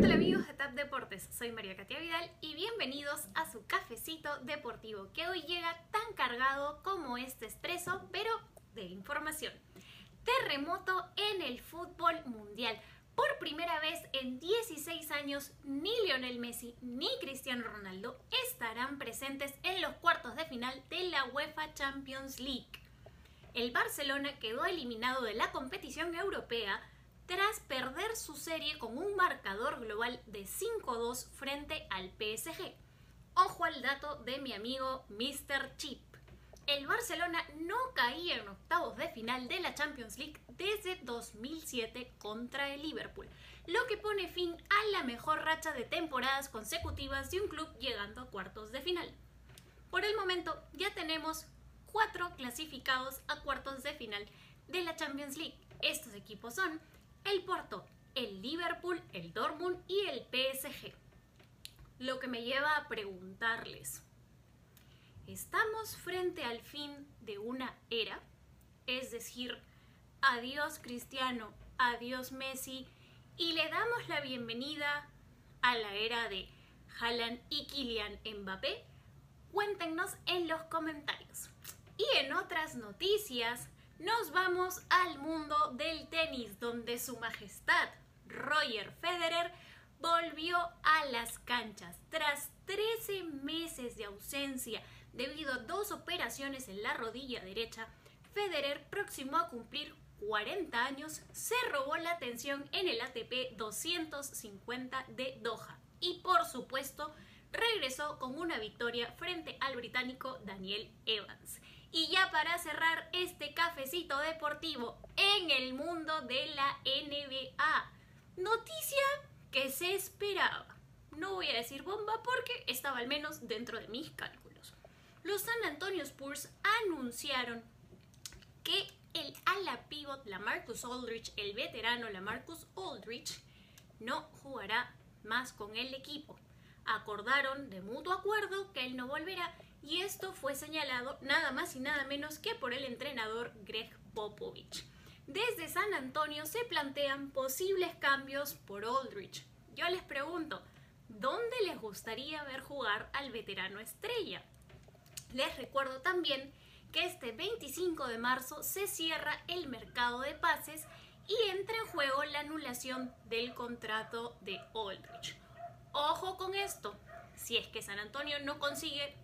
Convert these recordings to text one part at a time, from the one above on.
¿qué tal amigos de TAP Deportes? Soy María Katia Vidal y bienvenidos a su cafecito deportivo que hoy llega tan cargado como este expreso, pero de información. Terremoto en el fútbol mundial. Por primera vez en 16 años, ni Lionel Messi ni Cristiano Ronaldo estarán presentes en los cuartos de final de la UEFA Champions League. El Barcelona quedó eliminado de la competición europea tras perder su serie con un marcador global de 5-2 frente al PSG. Ojo al dato de mi amigo Mr. Chip el Barcelona no caía en octavos de final de la Champions League desde 2007 contra el Liverpool, lo que pone fin a la mejor racha de temporadas consecutivas de un club llegando a cuartos de final. Por el momento ya tenemos cuatro clasificados a cuartos de final de la Champions League. Estos equipos son el Porto, el Liverpool, el Dortmund y el PSG. Lo que me lleva a preguntarles, estamos frente al fin de una era, es decir, adiós Cristiano, adiós Messi, y le damos la bienvenida a la era de Haaland y Kylian Mbappé. Cuéntenos en los comentarios. Y en otras noticias, nos vamos al mundo del tenis, donde su majestad Roger Federer volvió a las canchas tras 13 meses de ausencia debido a dos operaciones en la rodilla derecha. Federer, próximo a cumplir 40 años, se robó la atención en el ATP 250 de Doha y por supuesto regresó con una victoria frente al británico Daniel Evans. Y ya para cerrar este cafecito deportivo en el mundo de la NBA, noticia que se esperaba. No voy a decir bomba porque estaba al menos dentro de mis cálculos. Los San Antonio Spurs anunciaron que el ala pivot Lamarcus Aldridge, el veterano Lamarcus Aldridge, no jugará más con el equipo. Acordaron de mutuo acuerdo que él no volverá y esto fue señalado nada más y nada menos que por el entrenador Greg Popovich. Desde San Antonio se plantean posibles cambios por Aldrich. Yo les pregunto, ¿dónde les gustaría ver jugar al veterano estrella? Les recuerdo también que este 25 de marzo se cierra el mercado de pases y entra en juego la anulación del contrato de Aldrich. Ojo con esto, si es que San Antonio no consigue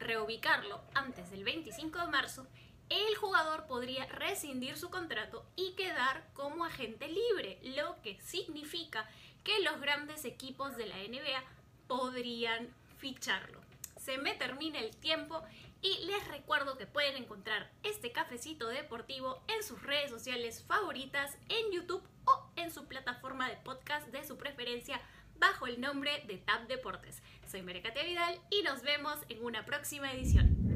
reubicarlo antes del 25 de marzo, el jugador podría rescindir su contrato y quedar como agente libre, lo que significa que los grandes equipos de la NBA podrían ficharlo. Se me termina el tiempo y les recuerdo que pueden encontrar este cafecito deportivo en sus redes sociales favoritas, en YouTube o en su plataforma de podcast de su preferencia bajo el nombre de Tab Deportes. Soy Merecate Vidal y nos vemos en una próxima edición.